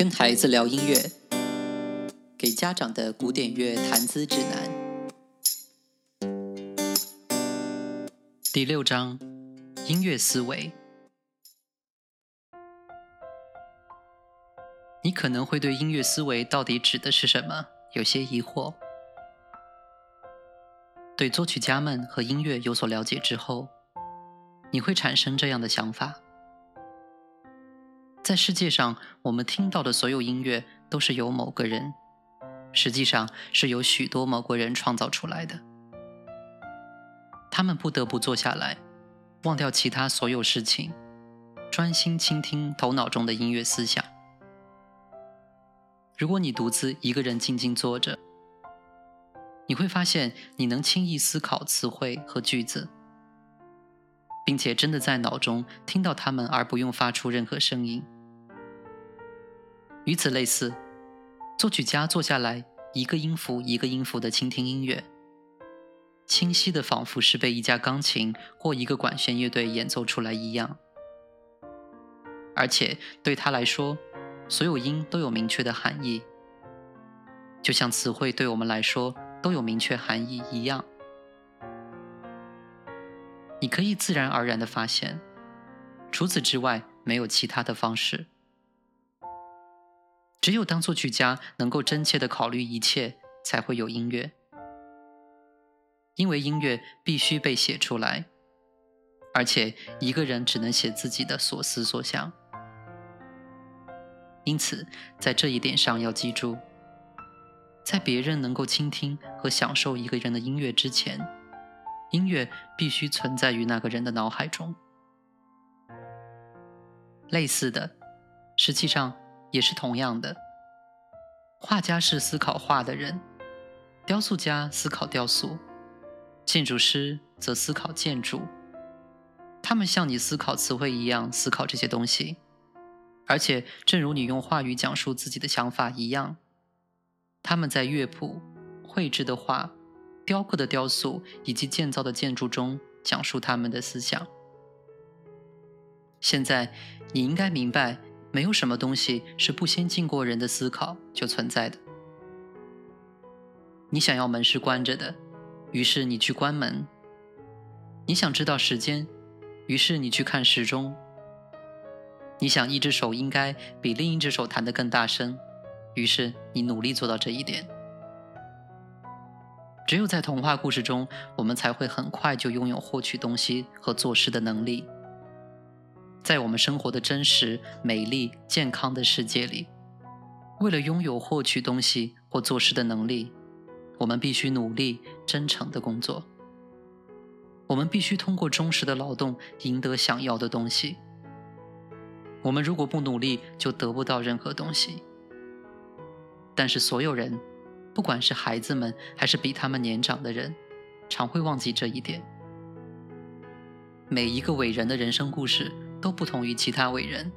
跟孩子聊音乐，给家长的古典乐谈资指南。第六章：音乐思维。你可能会对音乐思维到底指的是什么有些疑惑。对作曲家们和音乐有所了解之后，你会产生这样的想法：在世界上，我们听到的所有音乐都是由某个人，实际上是由许多某个人创造出来的。他们不得不坐下来，忘掉其他所有事情，专心倾听头脑中的音乐思想。如果你独自一个人静静坐着，你会发现，你能轻易思考词汇和句子，并且真的在脑中听到他们，而不用发出任何声音。与此类似，作曲家坐下来，一个音符一个音符的倾听音乐，清晰的仿佛是被一架钢琴或一个管弦乐队演奏出来一样。而且对他来说，所有音都有明确的含义，就像词汇对我们来说。都有明确含义一样，你可以自然而然的发现，除此之外没有其他的方式。只有当作曲家能够真切的考虑一切，才会有音乐。因为音乐必须被写出来，而且一个人只能写自己的所思所想。因此，在这一点上要记住。在别人能够倾听和享受一个人的音乐之前，音乐必须存在于那个人的脑海中。类似的，实际上也是同样的。画家是思考画的人，雕塑家思考雕塑，建筑师则思考建筑。他们像你思考词汇一样思考这些东西，而且正如你用话语讲述自己的想法一样。他们在乐谱、绘制的画、雕刻的雕塑以及建造的建筑中讲述他们的思想。现在，你应该明白，没有什么东西是不先经过人的思考就存在的。你想要门是关着的，于是你去关门；你想知道时间，于是你去看时钟；你想一只手应该比另一只手弹得更大声。于是你努力做到这一点。只有在童话故事中，我们才会很快就拥有获取东西和做事的能力。在我们生活的真实、美丽、健康的世界里，为了拥有获取东西或做事的能力，我们必须努力、真诚的工作。我们必须通过忠实的劳动赢得想要的东西。我们如果不努力，就得不到任何东西。但是所有人，不管是孩子们还是比他们年长的人，常会忘记这一点。每一个伟人的人生故事都不同于其他伟人，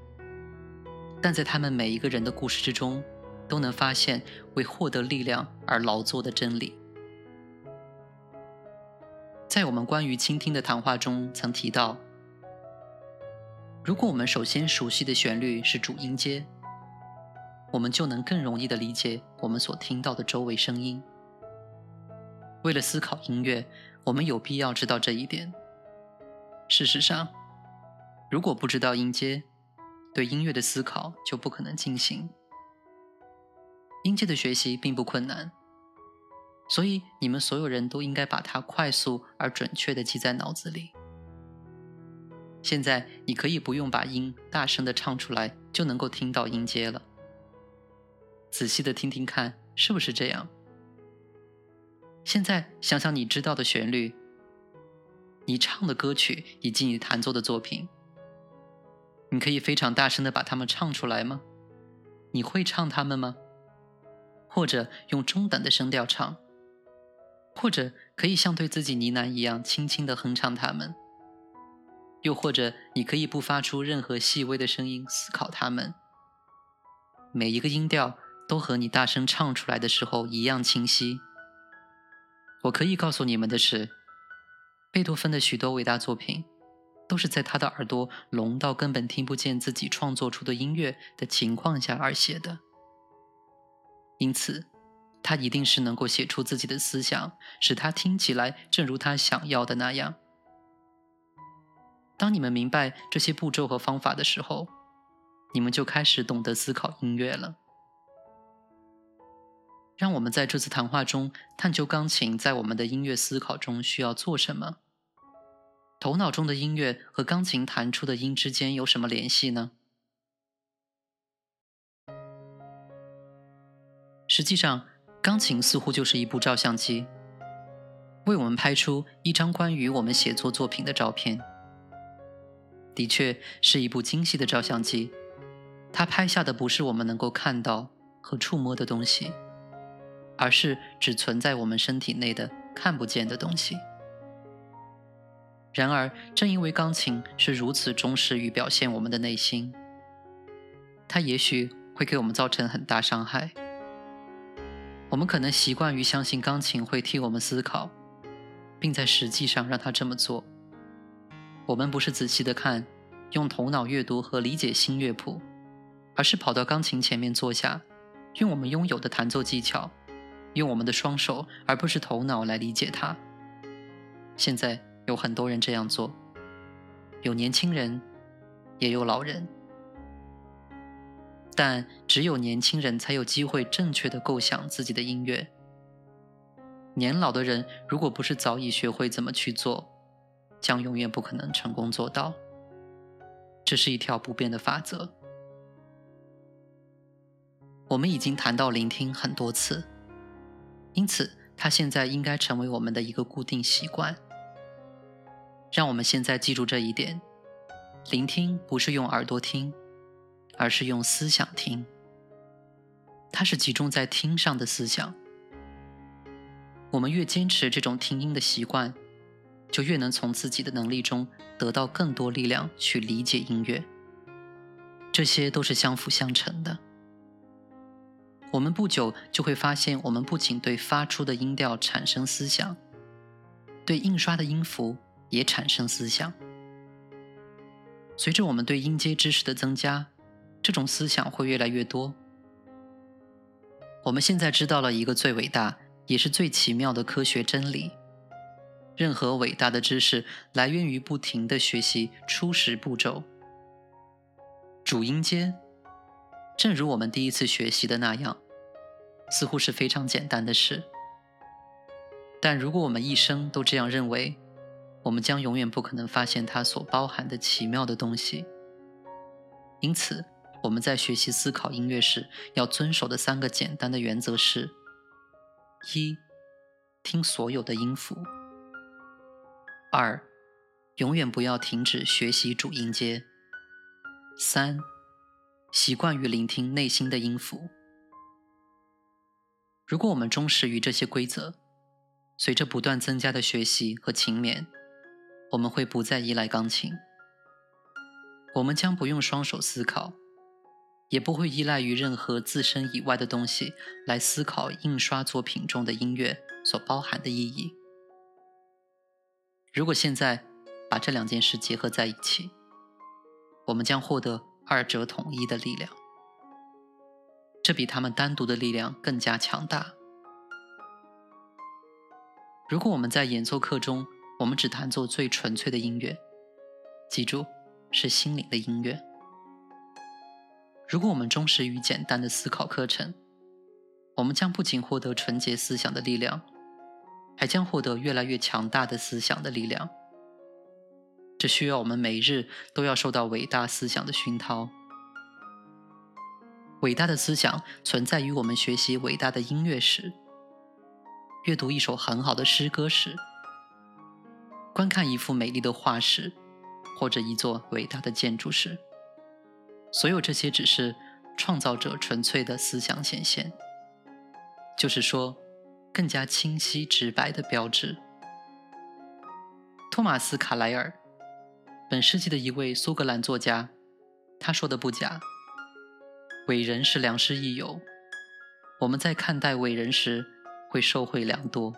但在他们每一个人的故事之中，都能发现为获得力量而劳作的真理。在我们关于倾听的谈话中曾提到，如果我们首先熟悉的旋律是主音阶。我们就能更容易地理解我们所听到的周围声音。为了思考音乐，我们有必要知道这一点。事实上，如果不知道音阶，对音乐的思考就不可能进行。音阶的学习并不困难，所以你们所有人都应该把它快速而准确地记在脑子里。现在，你可以不用把音大声地唱出来，就能够听到音阶了。仔细的听听看，是不是这样？现在想想你知道的旋律，你唱的歌曲以及你弹奏的作品，你可以非常大声的把它们唱出来吗？你会唱它们吗？或者用中等的声调唱？或者可以像对自己呢喃一样轻轻的哼唱它们？又或者你可以不发出任何细微的声音思考它们？每一个音调。都和你大声唱出来的时候一样清晰。我可以告诉你们的是，贝多芬的许多伟大作品，都是在他的耳朵聋到根本听不见自己创作出的音乐的情况下而写的。因此，他一定是能够写出自己的思想，使他听起来正如他想要的那样。当你们明白这些步骤和方法的时候，你们就开始懂得思考音乐了。让我们在这次谈话中探究钢琴在我们的音乐思考中需要做什么。头脑中的音乐和钢琴弹出的音之间有什么联系呢？实际上，钢琴似乎就是一部照相机，为我们拍出一张关于我们写作作品的照片。的确是一部精细的照相机，它拍下的不是我们能够看到和触摸的东西，而是只存在我们身体内的看不见的东西。然而，正因为钢琴是如此忠实于表现我们的内心，它也许会给我们造成很大伤害。我们可能习惯于相信钢琴会替我们思考，并在实际上让它这么做。我们不是仔细的看，用头脑阅读和理解新乐谱，而是跑到钢琴前面坐下，用我们拥有的弹奏技巧，用我们的双手而不是头脑来理解它。现在。有很多人这样做，有年轻人，也有老人，但只有年轻人才有机会正确的构想自己的音乐。年老的人如果不是早已学会怎么去做，将永远不可能成功做到。这是一条不变的法则。我们已经谈到聆听很多次，因此它现在应该成为我们的一个固定习惯。让我们现在记住这一点：聆听不是用耳朵听，而是用思想听。它是集中在听上的思想。我们越坚持这种听音的习惯，就越能从自己的能力中得到更多力量去理解音乐。这些都是相辅相成的。我们不久就会发现，我们不仅对发出的音调产生思想，对印刷的音符。也产生思想。随着我们对音阶知识的增加，这种思想会越来越多。我们现在知道了一个最伟大也是最奇妙的科学真理：任何伟大的知识来源于不停的学习初始步骤。主音阶，正如我们第一次学习的那样，似乎是非常简单的事。但如果我们一生都这样认为，我们将永远不可能发现它所包含的奇妙的东西。因此，我们在学习思考音乐时要遵守的三个简单的原则是：一、听所有的音符；二、永远不要停止学习主音阶；三、习惯于聆听内心的音符。如果我们忠实于这些规则，随着不断增加的学习和勤勉。我们会不再依赖钢琴，我们将不用双手思考，也不会依赖于任何自身以外的东西来思考印刷作品中的音乐所包含的意义。如果现在把这两件事结合在一起，我们将获得二者统一的力量，这比他们单独的力量更加强大。如果我们在演奏课中，我们只弹奏最纯粹的音乐，记住，是心灵的音乐。如果我们忠实于简单的思考课程，我们将不仅获得纯洁思想的力量，还将获得越来越强大的思想的力量。这需要我们每日都要受到伟大思想的熏陶。伟大的思想存在于我们学习伟大的音乐时，阅读一首很好的诗歌时。观看一幅美丽的画时，或者一座伟大的建筑时，所有这些只是创造者纯粹的思想显现，就是说，更加清晰直白的标志。托马斯·卡莱尔，本世纪的一位苏格兰作家，他说的不假：伟人是良师益友，我们在看待伟人时会受惠良多。